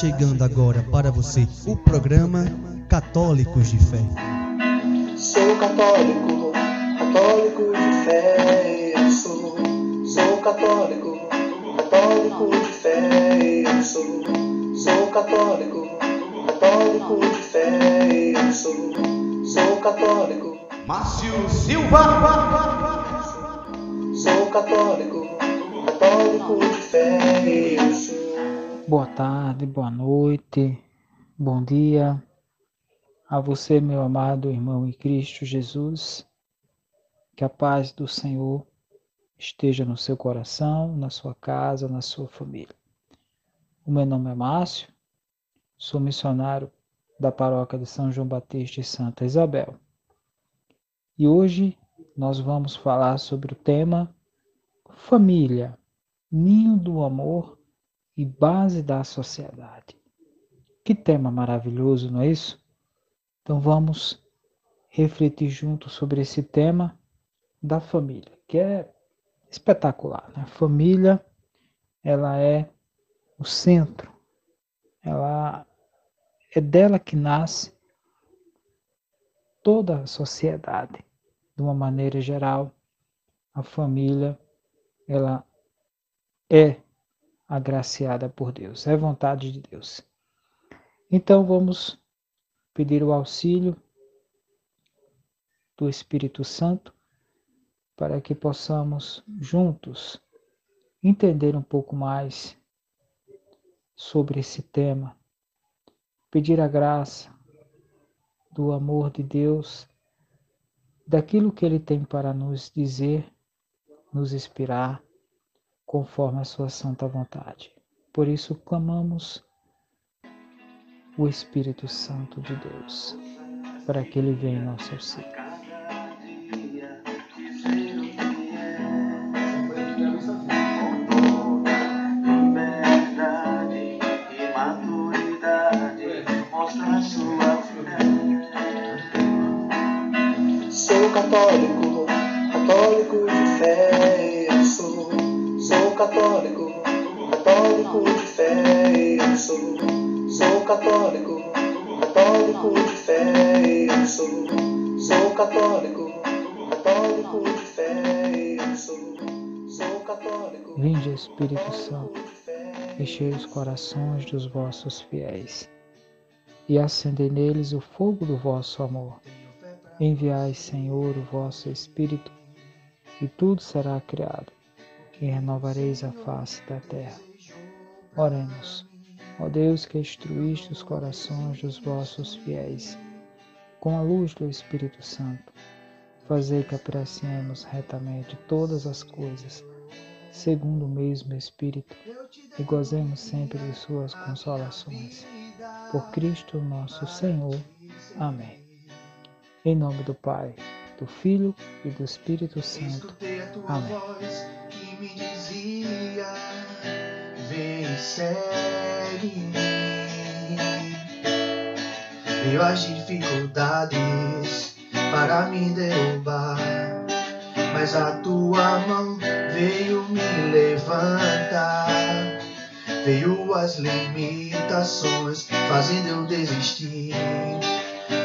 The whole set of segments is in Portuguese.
Chegando agora para você o programa Católicos de Fé. Sou católico, católico de fé, eu sou. Sou católico, católico de fé, eu sou. Sou católico, católico de fé, eu sou. Sou católico, Márcio Silva. sou católico, católico de fé, eu sou. Boa tarde, boa noite, bom dia a você, meu amado irmão em Cristo Jesus. Que a paz do Senhor esteja no seu coração, na sua casa, na sua família. O meu nome é Márcio, sou missionário da paróquia de São João Batista e Santa Isabel. E hoje nós vamos falar sobre o tema família, ninho do amor e base da sociedade. Que tema maravilhoso, não é isso? Então vamos refletir juntos sobre esse tema da família, que é espetacular. Né? A família, ela é o centro, ela é dela que nasce toda a sociedade. De uma maneira geral, a família, ela é agraciada por Deus, é vontade de Deus. Então vamos pedir o auxílio do Espírito Santo para que possamos juntos entender um pouco mais sobre esse tema, pedir a graça do amor de Deus, daquilo que Ele tem para nos dizer, nos inspirar, conforme a Sua santa vontade. Por isso clamamos o Espírito Santo de Deus, para que Ele venha em nosso auxílio. Cada dia dizer o que é com toda liberdade e maturidade. Mostra sua fé. Sou católico, católico de fé, católico, católico de fé, eu sou. Sou católico, católico de fé, eu sou. Sou católico, católico de fé, eu sou. Sou católico. Vinde, Espírito Santo, enchei os corações dos vossos fiéis e acendei neles o fogo do vosso amor. Enviai, Senhor, o vosso Espírito, e tudo será criado, e renovareis a face da terra. Oremos. Ó Deus que instruíste os corações dos vossos fiéis, com a luz do Espírito Santo, fazei que apreciemos retamente todas as coisas, segundo o mesmo Espírito, e gozemos sempre de suas consolações. Por Cristo nosso Senhor. Amém. Em nome do Pai, do Filho e do Espírito Santo. Amém. Me dizia: Vem segue-me. Veio as dificuldades para me derrubar, mas a tua mão veio me levantar. Veio as limitações, fazendo eu desistir.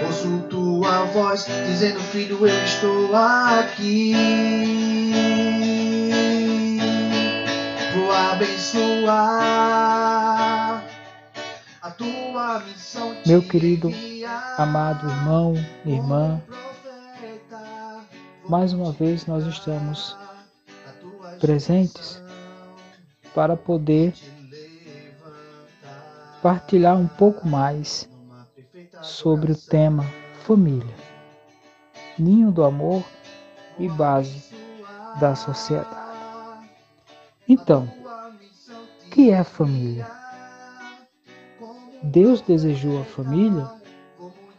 Ouço tua voz dizendo, filho, eu estou aqui. Abençoar a tua missão. Meu querido. Amado irmão, irmã, mais uma vez nós estamos presentes para poder partilhar um pouco mais sobre o tema família, ninho do amor e base da sociedade. Então, que é família? Deus desejou a família,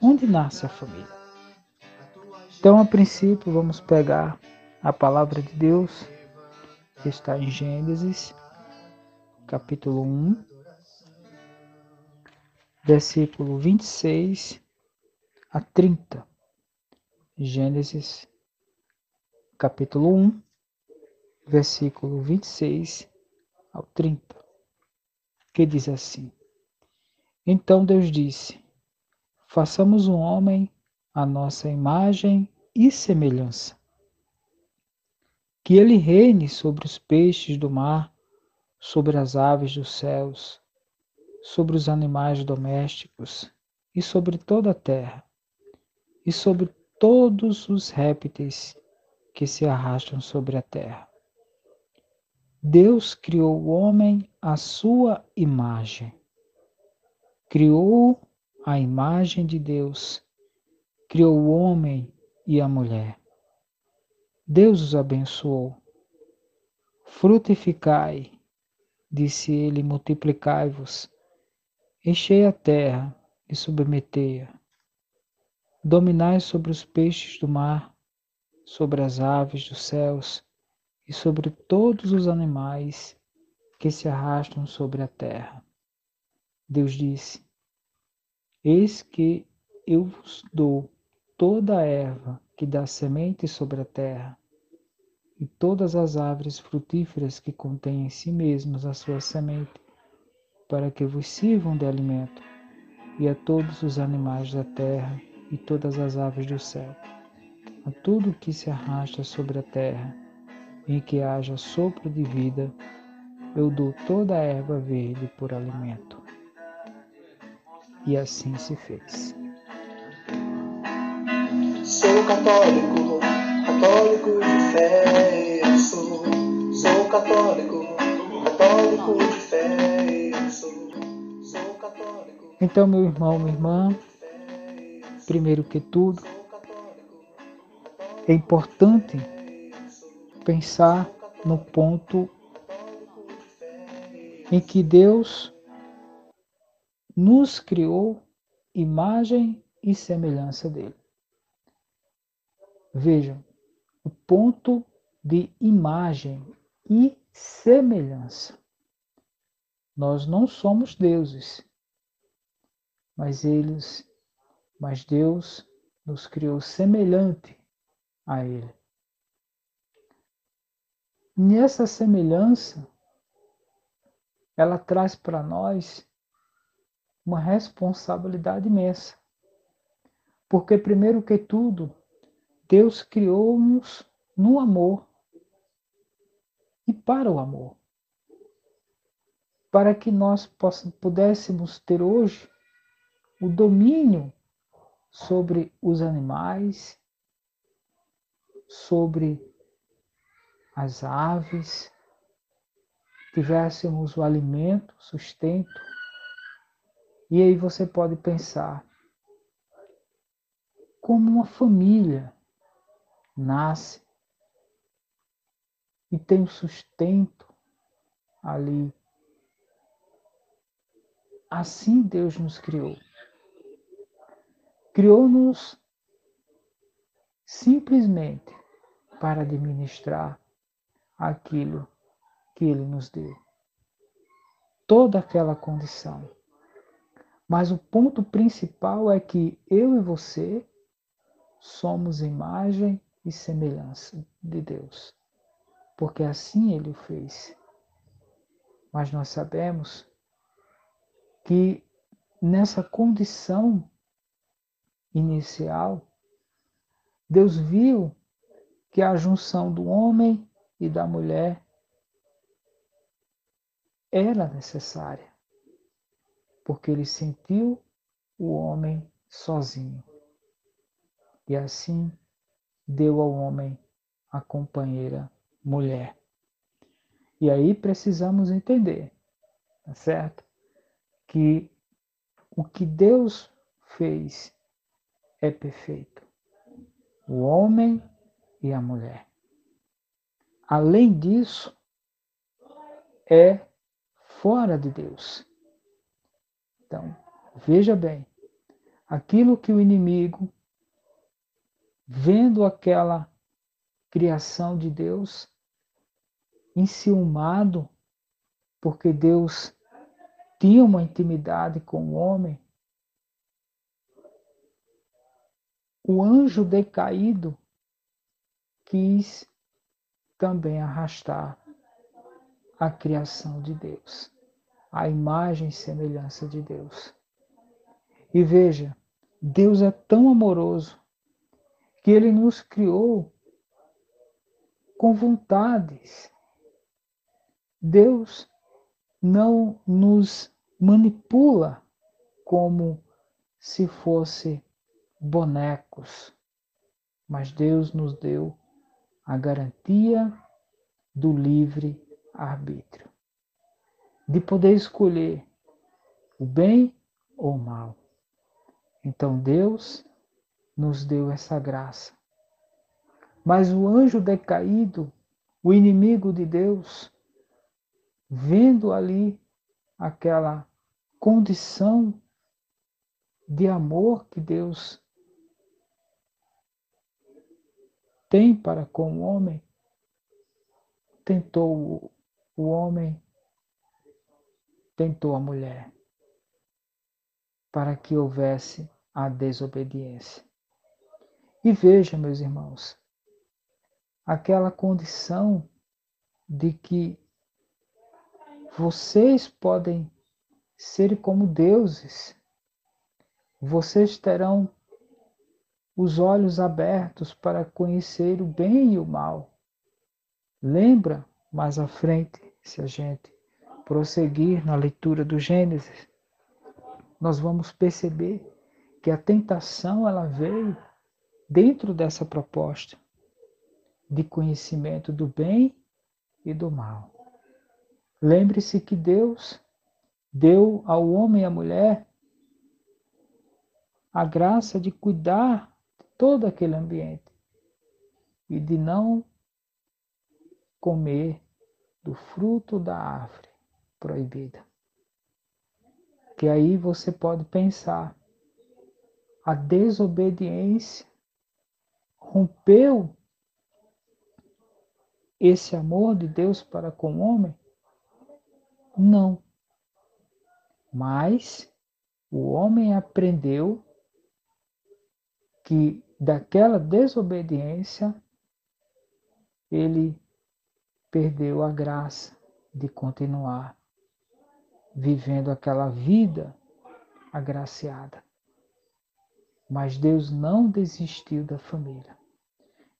onde nasce a família? Então, a princípio, vamos pegar a palavra de Deus que está em Gênesis, capítulo 1, versículo 26 a 30. Gênesis, capítulo 1, versículo 26 ao 30, que diz assim: Então Deus disse: Façamos um homem à nossa imagem e semelhança, que ele reine sobre os peixes do mar, sobre as aves dos céus, sobre os animais domésticos e sobre toda a terra, e sobre todos os répteis que se arrastam sobre a terra. Deus criou o homem à sua imagem. Criou a imagem de Deus. Criou o homem e a mulher. Deus os abençoou. Frutificai, disse ele, multiplicai-vos, enchei a terra e submetei-a. Dominai sobre os peixes do mar, sobre as aves dos céus e sobre todos os animais que se arrastam sobre a terra. Deus disse: Eis que eu vos dou toda a erva que dá semente sobre a terra, e todas as árvores frutíferas que contêm em si mesmas a sua semente, para que vos sirvam de alimento, e a todos os animais da terra e todas as aves do céu, a tudo que se arrasta sobre a terra, em que haja sopro de vida, eu dou toda a erva verde por alimento. E assim se fez. Sou católico, católico de fé, eu sou. Sou católico, católico de fé, eu sou. Sou católico. Então, meu irmão, minha irmã, primeiro que tudo, é importante pensar no ponto em que Deus nos criou imagem e semelhança dele. Vejam, o ponto de imagem e semelhança. Nós não somos deuses, mas eles, mas Deus nos criou semelhante a ele. Nessa semelhança, ela traz para nós uma responsabilidade imensa. Porque, primeiro que tudo, Deus criou-nos no amor e para o amor. Para que nós pudéssemos ter hoje o domínio sobre os animais, sobre as aves, tivéssemos o alimento, sustento. E aí você pode pensar como uma família nasce e tem o sustento ali. Assim Deus nos criou. Criou-nos simplesmente para administrar aquilo que Ele nos deu. Toda aquela condição. Mas o ponto principal é que eu e você somos imagem e semelhança de Deus, porque assim Ele o fez. Mas nós sabemos que nessa condição inicial, Deus viu que a junção do homem e da mulher era necessária, porque ele sentiu o homem sozinho. E assim deu ao homem a companheira mulher. E aí precisamos entender, tá certo? Que o que Deus fez é perfeito. O homem e a mulher. Além disso, é fora de Deus. Então, Veja bem, aquilo que o inimigo, vendo aquela criação de Deus, enciumado, porque Deus tinha uma intimidade com o homem, o anjo decaído quis também arrastar a criação de Deus, a imagem e semelhança de Deus. E veja, Deus é tão amoroso que ele nos criou com vontades. Deus não nos manipula como se fosse bonecos, mas Deus nos deu a garantia do livre arbítrio, de poder escolher o bem ou o mal. Então Deus nos deu essa graça. Mas o anjo decaído, o inimigo de Deus, vendo ali aquela condição de amor que Deus tem para com o homem, tentou o homem, tentou a mulher, para que houvesse a desobediência. E veja, meus irmãos, aquela condição de que vocês podem ser como deuses, vocês terão os olhos abertos para conhecer o bem e o mal. Lembra mais à frente, se a gente prosseguir na leitura do Gênesis, nós vamos perceber que a tentação ela veio dentro dessa proposta de conhecimento do bem e do mal. Lembre-se que Deus deu ao homem e à mulher a graça de cuidar todo aquele ambiente e de não comer do fruto da árvore proibida. Que aí você pode pensar, a desobediência rompeu esse amor de Deus para com o homem? Não. Mas o homem aprendeu que daquela desobediência, ele perdeu a graça de continuar vivendo aquela vida agraciada. Mas Deus não desistiu da família.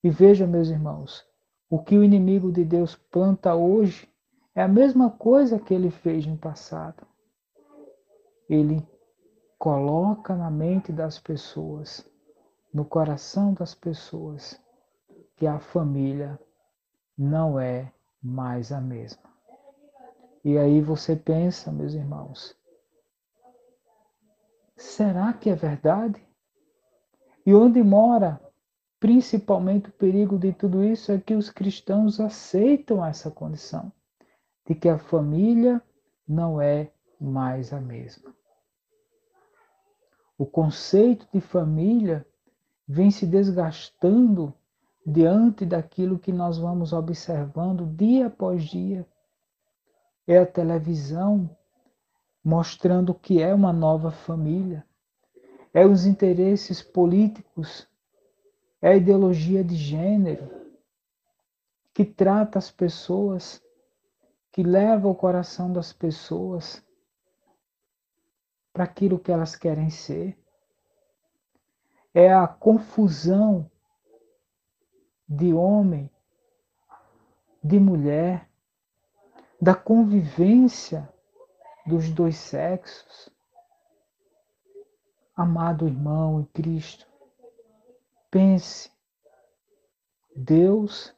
E veja, meus irmãos, o que o inimigo de Deus planta hoje é a mesma coisa que ele fez no passado. Ele coloca na mente das pessoas no coração das pessoas que a família não é mais a mesma. E aí você pensa, meus irmãos, será que é verdade? E onde mora principalmente o perigo de tudo isso é que os cristãos aceitam essa condição de que a família não é mais a mesma. O conceito de família vem se desgastando diante daquilo que nós vamos observando dia após dia. É a televisão mostrando que é uma nova família. É os interesses políticos, é a ideologia de gênero que trata as pessoas, que leva o coração das pessoas para aquilo que elas querem ser é a confusão de homem, de mulher, da convivência dos dois sexos. Amado irmão em Cristo, pense, Deus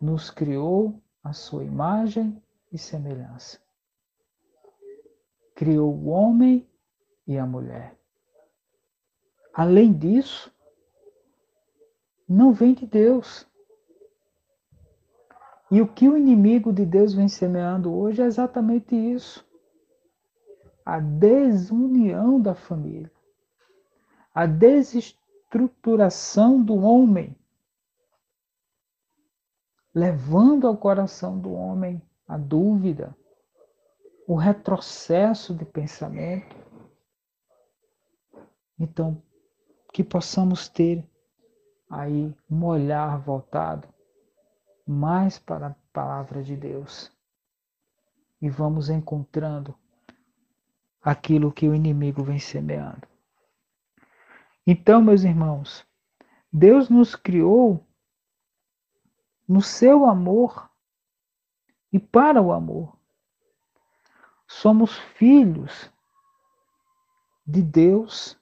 nos criou a sua imagem e semelhança. Criou o homem e a mulher. Além disso, não vem de Deus. E o que o inimigo de Deus vem semeando hoje é exatamente isso. a desunião da família, a desestruturação do homem, levando ao coração do homem a dúvida, o retrocesso de pensamento. Então, que possamos ter aí um olhar voltado mais para a palavra de Deus e vamos encontrando aquilo que o inimigo vem semeando. Então, meus irmãos, Deus nos criou no seu amor e para o amor. Somos filhos de Deus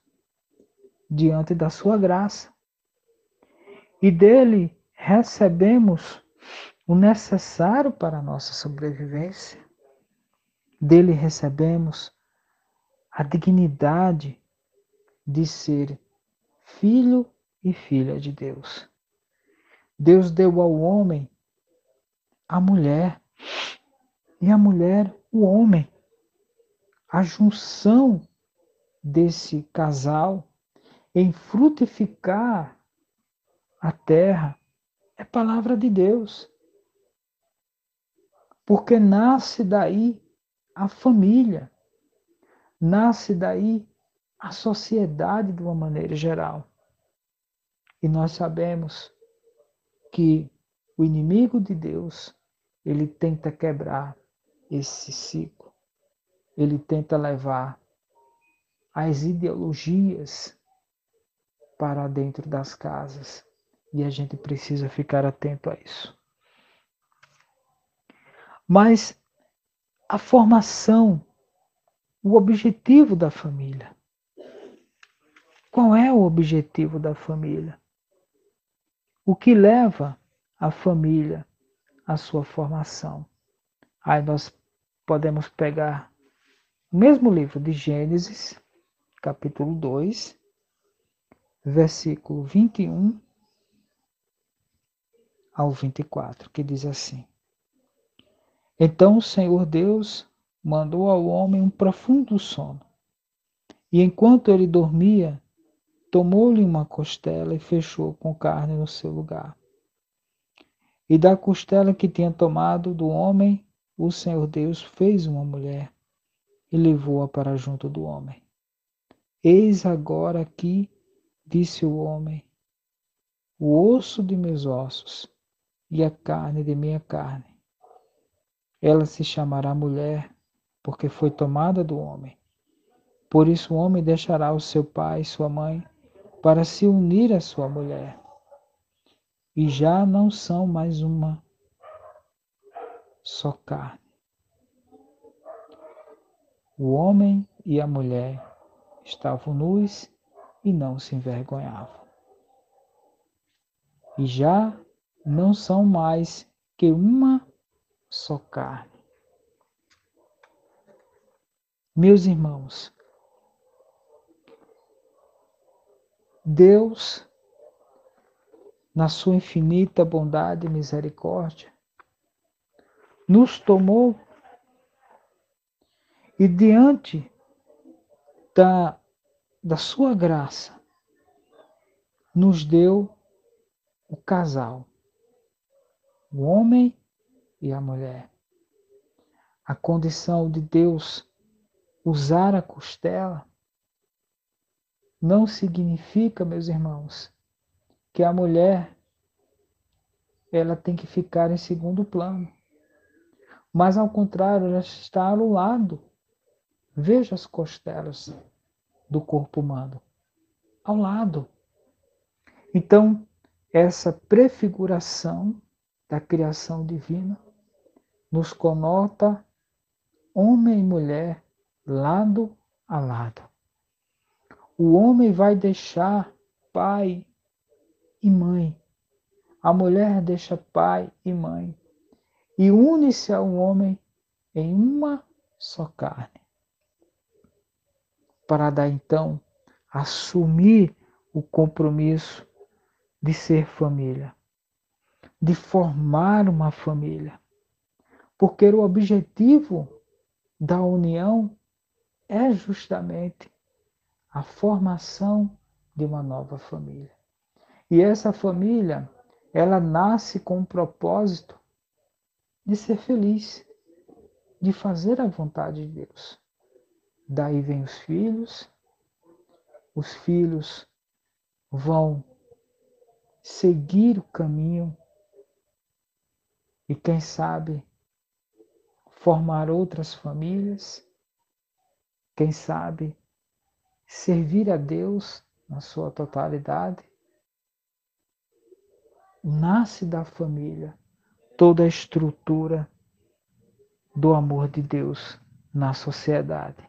diante da sua graça. E dele recebemos o necessário para a nossa sobrevivência. Dele recebemos a dignidade de ser filho e filha de Deus. Deus deu ao homem a mulher e a mulher o homem. A junção desse casal em frutificar a terra é palavra de Deus. Porque nasce daí a família, nasce daí a sociedade de uma maneira geral. E nós sabemos que o inimigo de Deus, ele tenta quebrar esse ciclo. Ele tenta levar as ideologias para dentro das casas. E a gente precisa ficar atento a isso. Mas a formação, o objetivo da família. Qual é o objetivo da família? O que leva a família à sua formação? Aí nós podemos pegar o mesmo livro de Gênesis, capítulo 2, versículo 21 ao 24, que diz assim: Então o Senhor Deus mandou ao homem um profundo sono. E enquanto ele dormia, tomou-lhe uma costela e fechou com carne no seu lugar. E da costela que tinha tomado do homem, o Senhor Deus fez uma mulher e levou-a para junto do homem. Eis agora aqui Disse o homem: O osso de meus ossos e a carne de minha carne. Ela se chamará mulher, porque foi tomada do homem. Por isso o homem deixará o seu pai e sua mãe para se unir à sua mulher. E já não são mais uma só carne. O homem e a mulher estavam nus e não se envergonhavam. E já não são mais que uma só carne. Meus irmãos, Deus, na sua infinita bondade e misericórdia, nos tomou e diante da da sua graça, nos deu o casal, o homem e a mulher. A condição de Deus usar a costela não significa, meus irmãos, que a mulher ela tem que ficar em segundo plano. Mas ao contrário, ela está ao lado. Veja as costelas do corpo humano, ao lado. Então, essa prefiguração da criação divina nos conota homem e mulher lado a lado. O homem vai deixar pai e mãe. A mulher deixa pai e mãe e une-se ao homem em uma só carne para dar então assumir o compromisso de ser família, de formar uma família. Porque o objetivo da união é justamente a formação de uma nova família. E essa família, ela nasce com o propósito de ser feliz, de fazer a vontade de Deus. Daí vem os filhos, os filhos vão seguir o caminho e, quem sabe, formar outras famílias, quem sabe, servir a Deus na sua totalidade. Nasce da família toda a estrutura do amor de Deus na sociedade.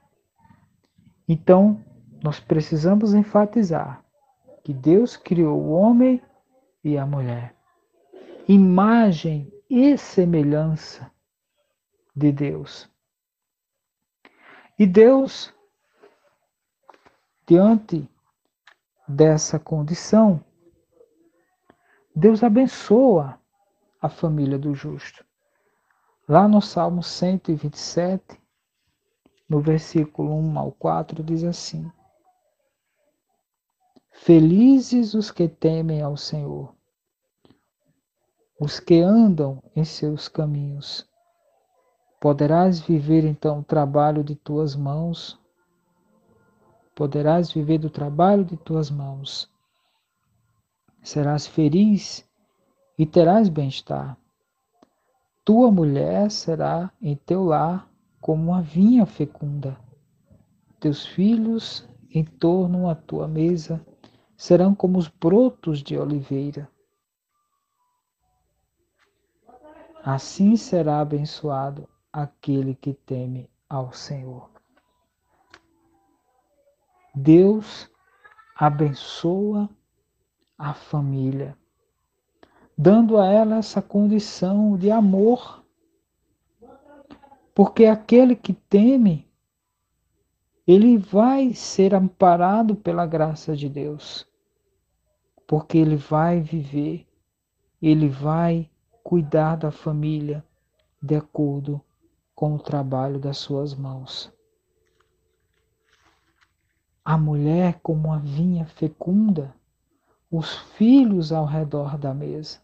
Então, nós precisamos enfatizar que Deus criou o homem e a mulher, imagem e semelhança de Deus. E Deus, diante dessa condição, Deus abençoa a família do justo. Lá no Salmo 127, no versículo 1 ao 4, diz assim: Felizes os que temem ao Senhor, os que andam em seus caminhos. Poderás viver então o trabalho de tuas mãos, poderás viver do trabalho de tuas mãos. Serás feliz e terás bem-estar. Tua mulher será em teu lar como uma vinha fecunda. Teus filhos em torno à tua mesa serão como os brotos de oliveira. Assim será abençoado aquele que teme ao Senhor. Deus abençoa a família, dando a ela essa condição de amor, porque aquele que teme, ele vai ser amparado pela graça de Deus, porque ele vai viver, ele vai cuidar da família de acordo com o trabalho das suas mãos. A mulher como uma vinha fecunda, os filhos ao redor da mesa.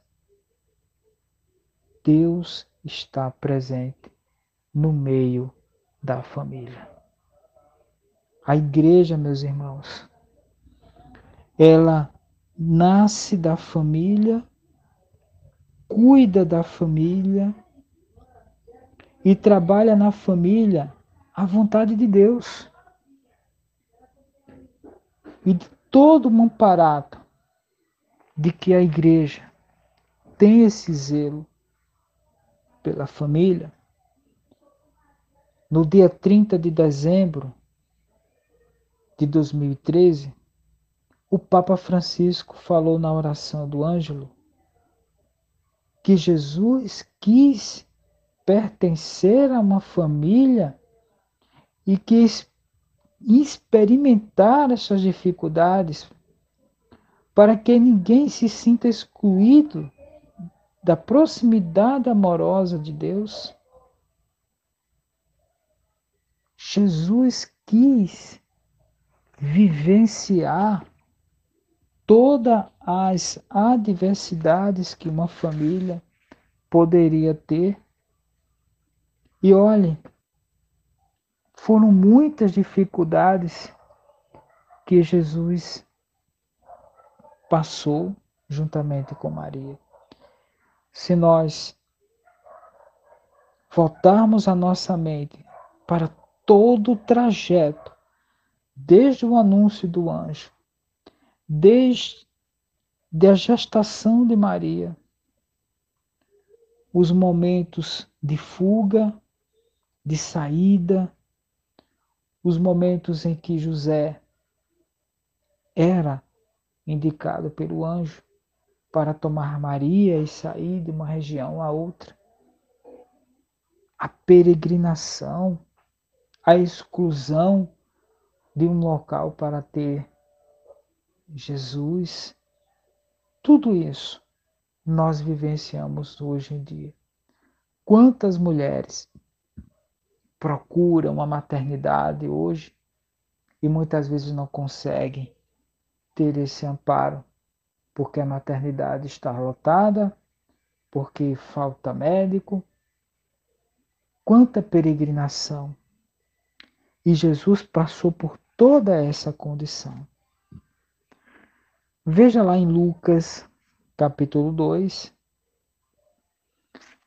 Deus está presente no meio da família. A igreja, meus irmãos, ela nasce da família, cuida da família e trabalha na família a vontade de Deus. E todo um aparato de que a igreja tem esse zelo pela família, no dia 30 de dezembro de 2013, o Papa Francisco falou na oração do Ângelo que Jesus quis pertencer a uma família e que experimentar essas dificuldades para que ninguém se sinta excluído da proximidade amorosa de Deus. Jesus quis vivenciar todas as adversidades que uma família poderia ter. E olhe, foram muitas dificuldades que Jesus passou juntamente com Maria. Se nós voltarmos a nossa mente para todo o trajeto, desde o anúncio do anjo, desde a gestação de Maria, os momentos de fuga, de saída, os momentos em que José era indicado pelo anjo para tomar Maria e sair de uma região a outra. A peregrinação, a exclusão de um local para ter Jesus, tudo isso nós vivenciamos hoje em dia. Quantas mulheres procuram uma maternidade hoje e muitas vezes não conseguem ter esse amparo, porque a maternidade está lotada, porque falta médico. Quanta peregrinação! E Jesus passou por toda essa condição. Veja lá em Lucas, capítulo 2,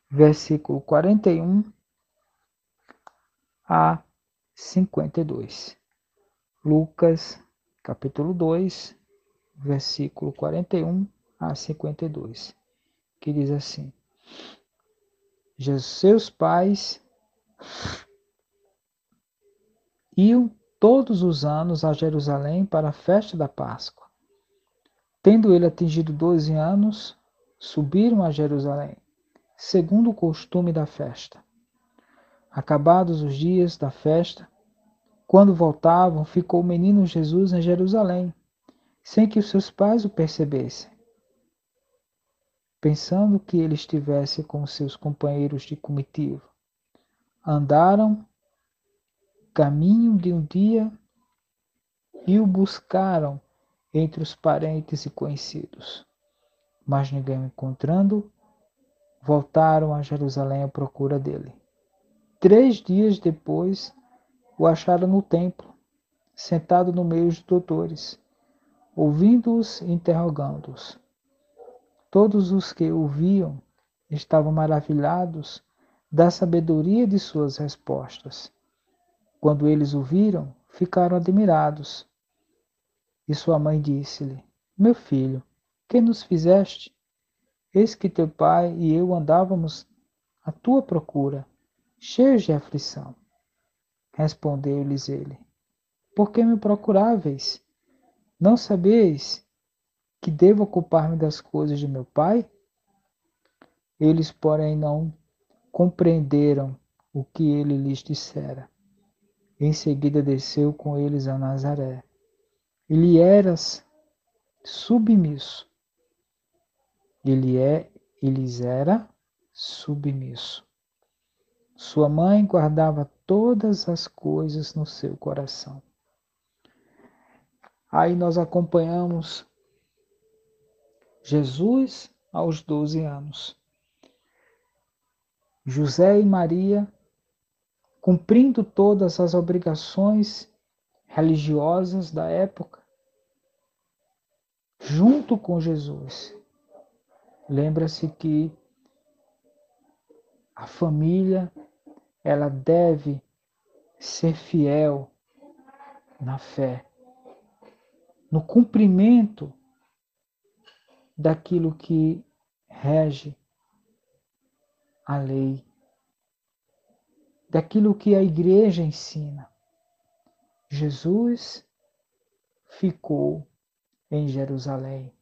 versículo 41 a 52. Lucas, capítulo 2, versículo 41 a 52, que diz assim: Seus pais iam todos os anos a Jerusalém para a festa da Páscoa. Tendo ele atingido doze anos, subiram a Jerusalém, segundo o costume da festa. Acabados os dias da festa, quando voltavam, ficou o menino Jesus em Jerusalém, sem que os seus pais o percebessem. Pensando que ele estivesse com seus companheiros de comitiva, andaram caminho de um dia e o buscaram entre os parentes e conhecidos. Mas ninguém o encontrando, voltaram a Jerusalém à procura dele. Três dias depois, o acharam no templo, sentado no meio dos doutores, ouvindo-os e interrogando-os. Todos os que o viam estavam maravilhados da sabedoria de suas respostas. Quando eles o viram, ficaram admirados. E sua mãe disse-lhe: Meu filho, que nos fizeste? Eis que teu pai e eu andávamos à tua procura, cheios de aflição. Respondeu-lhes ele: Por que me procuráveis? Não sabeis que devo ocupar-me das coisas de meu pai? Eles, porém, não compreenderam o que ele lhes dissera. Em seguida desceu com eles a Nazaré. Ele era submisso. Ele é, eles era submisso. Sua mãe guardava todas as coisas no seu coração. Aí nós acompanhamos Jesus aos 12 anos. José e Maria cumprindo todas as obrigações religiosas da época, junto com Jesus. Lembra-se que a família ela deve ser fiel na fé, no cumprimento daquilo que rege a lei, daquilo que a igreja ensina. Jesus ficou em Jerusalém.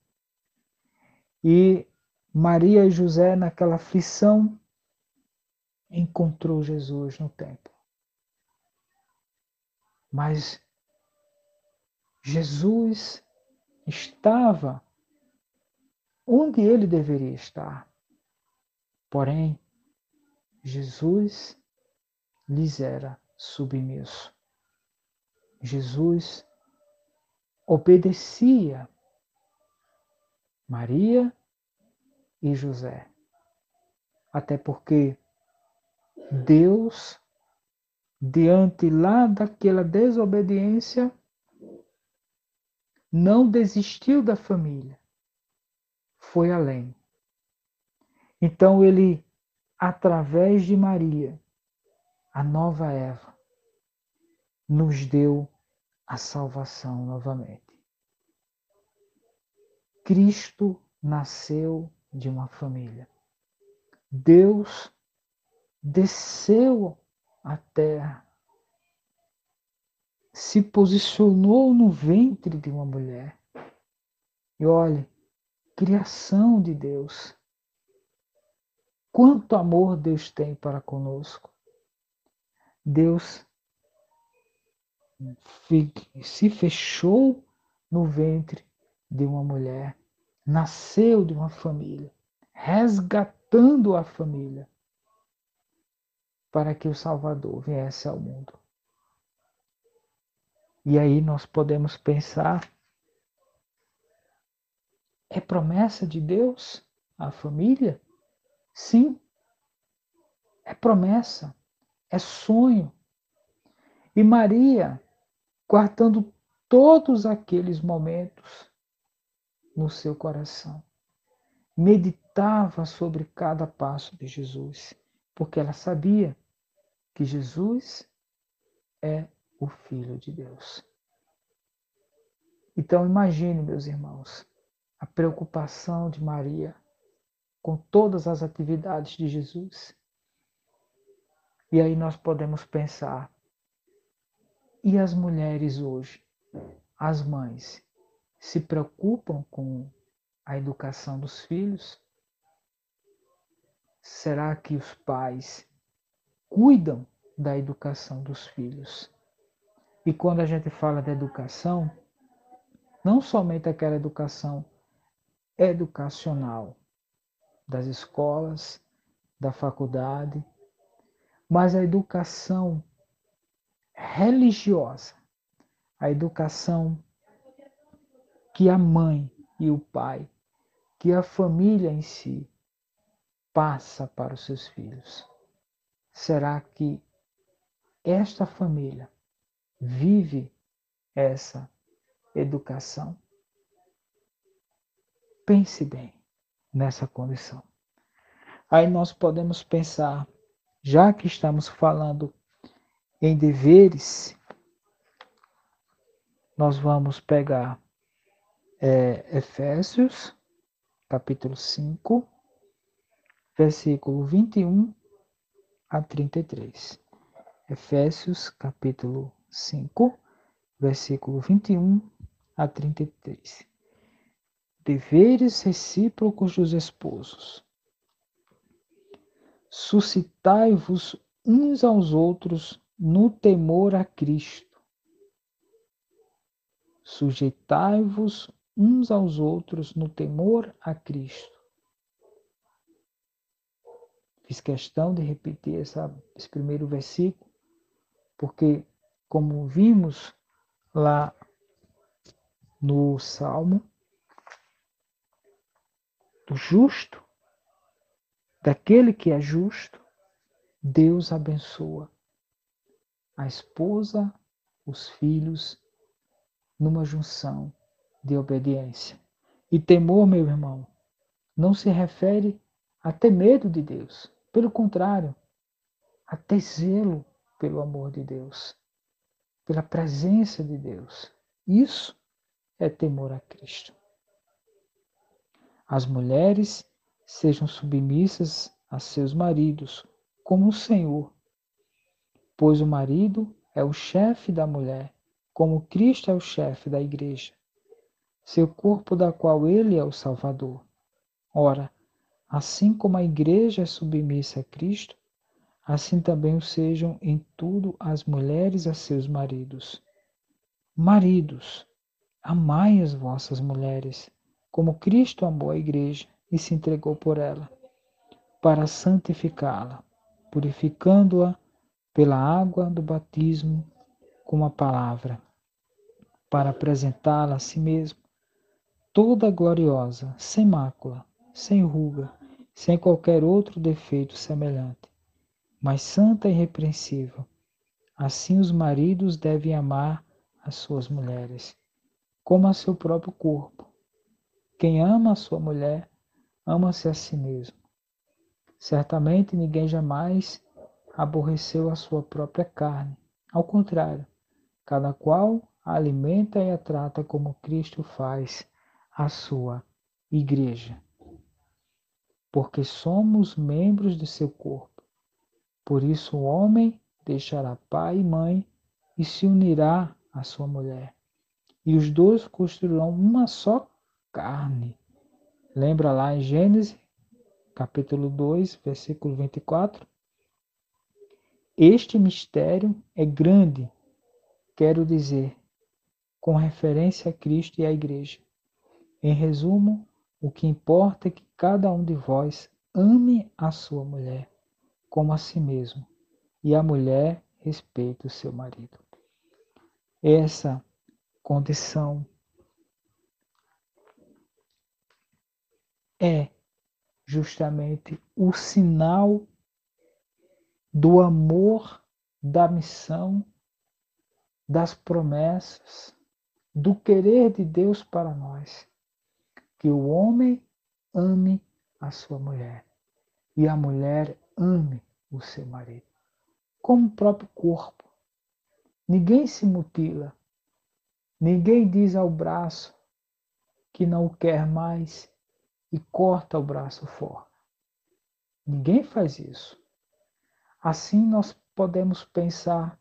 E Maria e José, naquela aflição, encontrou Jesus no templo. Mas Jesus estava onde ele deveria estar. Porém, Jesus lhes era submisso. Jesus obedecia Maria e José. Até porque Deus, diante lá daquela desobediência, não desistiu da família, foi além. Então ele, através de Maria, a nova Eva, nos deu a salvação novamente. Cristo nasceu de uma família. Deus desceu à terra, se posicionou no ventre de uma mulher. E olhe, criação de Deus. Quanto amor Deus tem para conosco. Deus se fechou no ventre de uma mulher, nasceu de uma família, resgatando a família para que o Salvador viesse ao mundo. E aí nós podemos pensar: é promessa de Deus a família? Sim, é promessa, é sonho. E Maria, guardando todos aqueles momentos no seu coração, meditava sobre cada passo de Jesus, porque ela sabia que Jesus é o Filho de Deus. Então imagine, meus irmãos, a preocupação de Maria com todas as atividades de Jesus. E aí nós podemos pensar, e as mulheres hoje, as mães, se preocupam com a educação dos filhos? Será que os pais cuidam da educação dos filhos? E quando a gente fala de educação, não somente aquela educação educacional das escolas, da faculdade, mas a educação religiosa, a educação que a mãe e o pai, que a família em si passa para os seus filhos. Será que esta família vive essa educação? Pense bem nessa condição. Aí nós podemos pensar, já que estamos falando em deveres, nós vamos pegar é, Efésios, capítulo 5, versículo 21 a 33. Efésios, capítulo 5, versículo 21 a 33 deveres recíprocos dos esposos. Suscitai-vos uns aos outros no temor a Cristo. Sujeitai-vos uns aos outros no temor a Cristo. Fiz questão de repetir essa, esse primeiro versículo, porque, como vimos lá no Salmo, do justo, daquele que é justo, Deus abençoa a esposa, os filhos, numa junção de obediência. E temor, meu irmão, não se refere a ter medo de Deus. Pelo contrário, a ter zelo pelo amor de Deus, pela presença de Deus. Isso é temor a Cristo. As mulheres sejam submissas a seus maridos, como o Senhor, pois o marido é o chefe da mulher, como Cristo é o chefe da igreja, seu corpo da qual ele é o Salvador. Ora, assim como a igreja é submissa a Cristo, assim também o sejam em tudo as mulheres a seus maridos. Maridos, amai as vossas mulheres, como Cristo amou a igreja e se entregou por ela, para santificá-la, purificando-a pela água do batismo com a palavra, para apresentá-la a si mesmo, toda gloriosa, sem mácula, sem ruga, sem qualquer outro defeito semelhante, mas santa e irrepreensível. Assim os maridos devem amar as suas mulheres, como a seu próprio corpo quem ama a sua mulher, ama-se a si mesmo. Certamente ninguém jamais aborreceu a sua própria carne. Ao contrário, cada qual a alimenta e a trata como Cristo faz a sua igreja. Porque somos membros de seu corpo. Por isso o homem deixará pai e mãe e se unirá à sua mulher. E os dois construirão uma só carne. Lembra lá em Gênesis, capítulo 2, versículo 24? Este mistério é grande, quero dizer, com referência a Cristo e à Igreja. Em resumo, o que importa é que cada um de vós ame a sua mulher como a si mesmo, e a mulher respeite o seu marido. Essa condição é justamente o sinal do amor, da missão, das promessas, do querer de Deus para nós. Que o homem ame a sua mulher e a mulher ame o seu marido, como o próprio corpo. Ninguém se mutila, ninguém diz ao braço que não o quer mais e corta o braço fora. Ninguém faz isso. Assim nós podemos pensar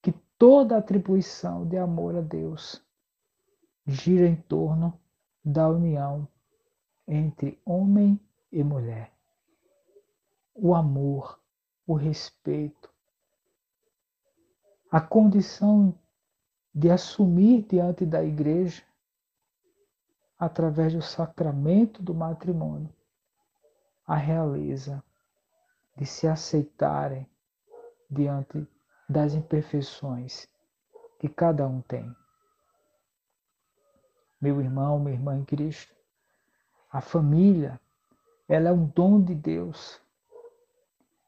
que toda atribuição de amor a Deus gira em torno da união entre homem e mulher. O amor, o respeito, a condição de assumir diante da igreja, através do sacramento do matrimônio, a realeza de se aceitarem diante das imperfeições que cada um tem. Meu irmão, minha irmã em Cristo, a família, ela é um dom de Deus.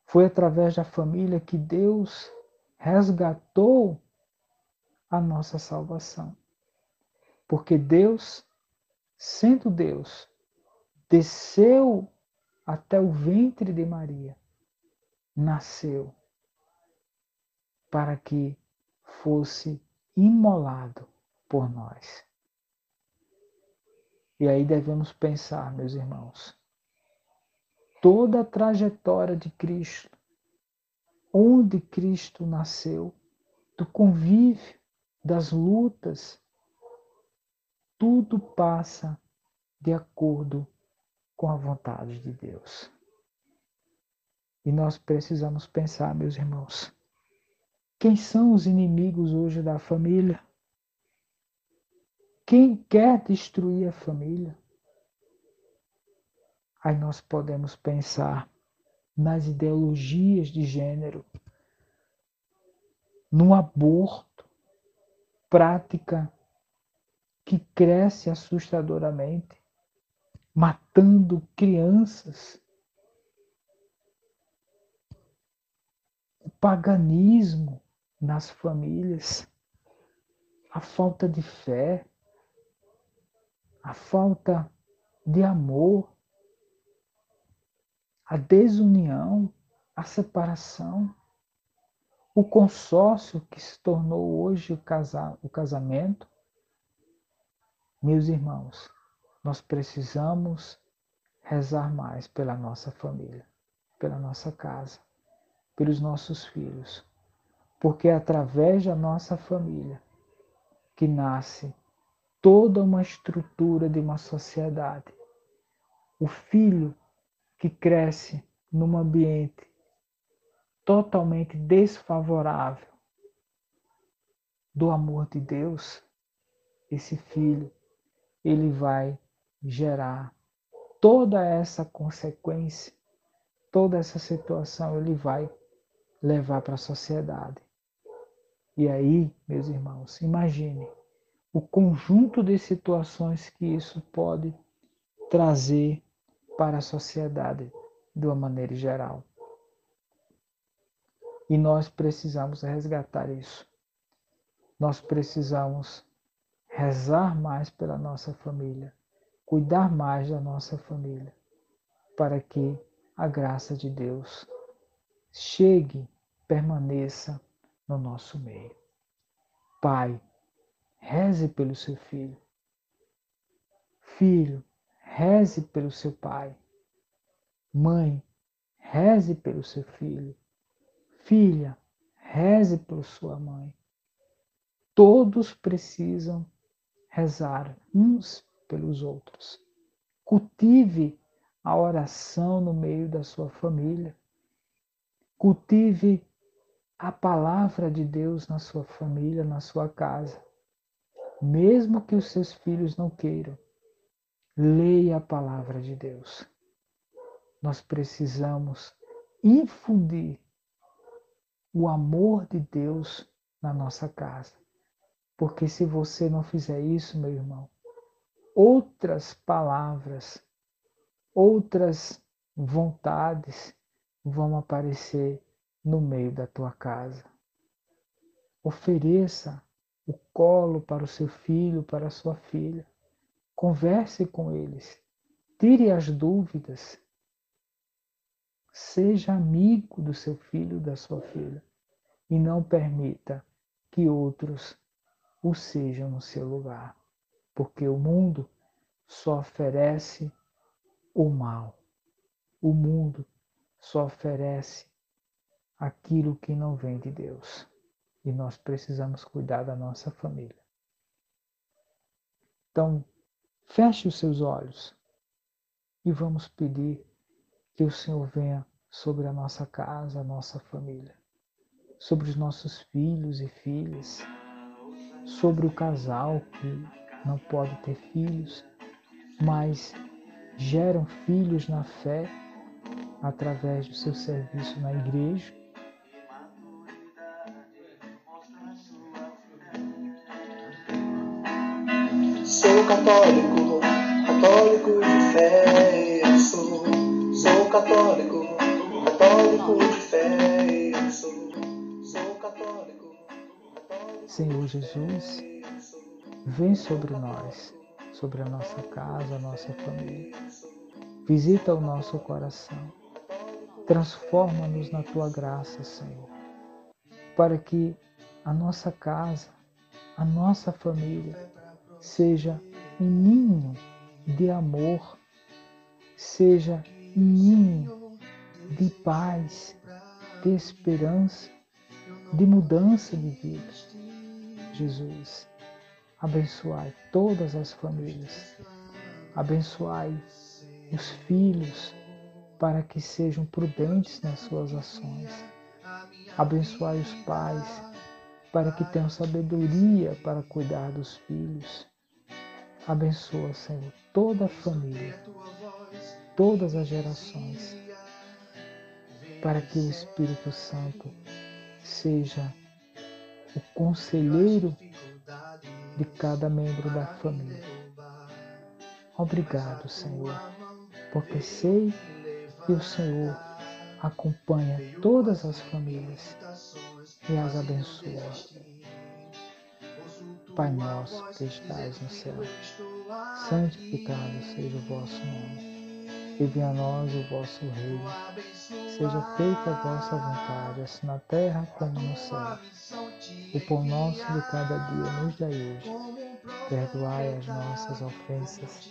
Foi através da família que Deus resgatou a nossa salvação. Porque Deus, sendo Deus, desceu até o ventre de Maria, nasceu para que fosse imolado por nós. E aí devemos pensar, meus irmãos, toda a trajetória de Cristo, onde Cristo nasceu, do convívio, das lutas, tudo passa de acordo com a vontade de Deus. E nós precisamos pensar, meus irmãos, quem são os inimigos hoje da família? Quem quer destruir a família? Aí nós podemos pensar nas ideologias de gênero, no aborto, prática que cresce assustadoramente, matando crianças. O paganismo nas famílias, a falta de fé, a falta de amor, a desunião, a separação, o consórcio que se tornou hoje o casamento. Meus irmãos, nós precisamos rezar mais pela nossa família, pela nossa casa, pelos nossos filhos, porque é através da nossa família que nasce toda uma estrutura de uma sociedade. O filho que cresce num ambiente totalmente desfavorável do amor de Deus, esse filho, ele vai gerar toda essa consequência, toda essa situação ele vai levar para a sociedade. E aí, meus irmãos, imagine o conjunto de situações que isso pode trazer para a sociedade de uma maneira geral. E nós precisamos resgatar isso. Nós precisamos rezar mais pela nossa família, cuidar mais da nossa família, para que a graça de Deus chegue, permaneça no nosso meio. Pai, reze pelo seu filho. Filho, reze pelo seu pai. Mãe, reze pelo seu filho. Filha, reze por sua mãe. Todos precisam rezar uns pelos outros. Cultive a oração no meio da sua família. Cultive a palavra de Deus na sua família, na sua casa. Mesmo que os seus filhos não queiram, leia a palavra de Deus. Nós precisamos infundir o amor de Deus na nossa casa. Porque se você não fizer isso, meu irmão, outras palavras, outras vontades vão aparecer no meio da tua casa. Ofereça o colo para o seu filho, para a sua filha. Converse com eles. Tire as dúvidas. Seja amigo do seu filho, da sua filha. E não permita que outros o sejam no seu lugar. Porque o mundo só oferece o mal. O mundo só oferece aquilo que não vem de Deus. E nós precisamos cuidar da nossa família. Então, feche os seus olhos e vamos pedir que o Senhor venha sobre a nossa casa, a nossa família, sobre os nossos filhos e filhas, sobre o casal que não pode ter filhos, mas geram filhos na fé através do seu serviço na igreja Sou católico, católico de fé, sou. Sou católico, católico de fé, sou. Sou católico, católico Senhor Jesus, vem sobre nós, sobre a nossa casa, a nossa família. Visita o nosso coração. Transforma-nos na tua graça, Senhor, para que a nossa casa, a nossa família seja um ninho de amor, seja um ninho de paz, de esperança, de mudança de vida. Jesus, abençoai todas as famílias, abençoai os filhos para que sejam prudentes nas suas ações, abençoai os pais para que tenham sabedoria para cuidar dos filhos Abençoa, Senhor, toda a família, todas as gerações, para que o Espírito Santo seja o conselheiro de cada membro da família. Obrigado, Senhor, porque sei que o Senhor acompanha todas as famílias e as abençoa. Pai nosso que estais no céu, santificado seja o vosso nome. E venha a nós o vosso reino. Seja feita a vossa vontade, assim na terra como no céu. O pão nosso de cada dia nos dai hoje. Perdoai as nossas ofensas,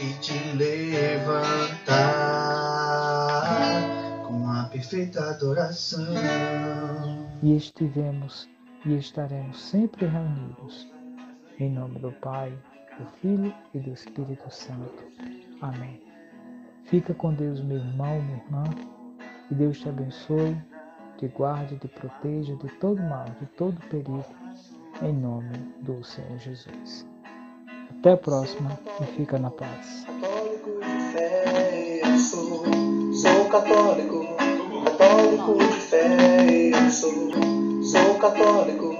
E te levantar com a perfeita adoração. E estivemos e estaremos sempre reunidos. Em nome do Pai, do Filho e do Espírito Santo. Amém. Fica com Deus, meu irmão, minha irmã, e Deus te abençoe, te guarde, te proteja de todo mal, de todo perigo, em nome do Senhor Jesus. Até a próxima e fica na paz. Católico de fé, eu sou. Sou católico, católico de fé, eu sou. Sou católico,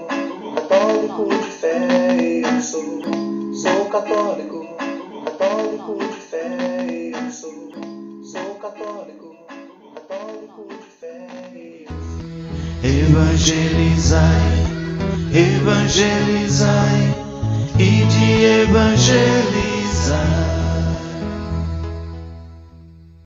católico de fé, eu sou. Sou católico, católico de fé, eu sou. Sou católico, católico de fé, eu sou. Evangelizai, evangelizai e de evangelizar.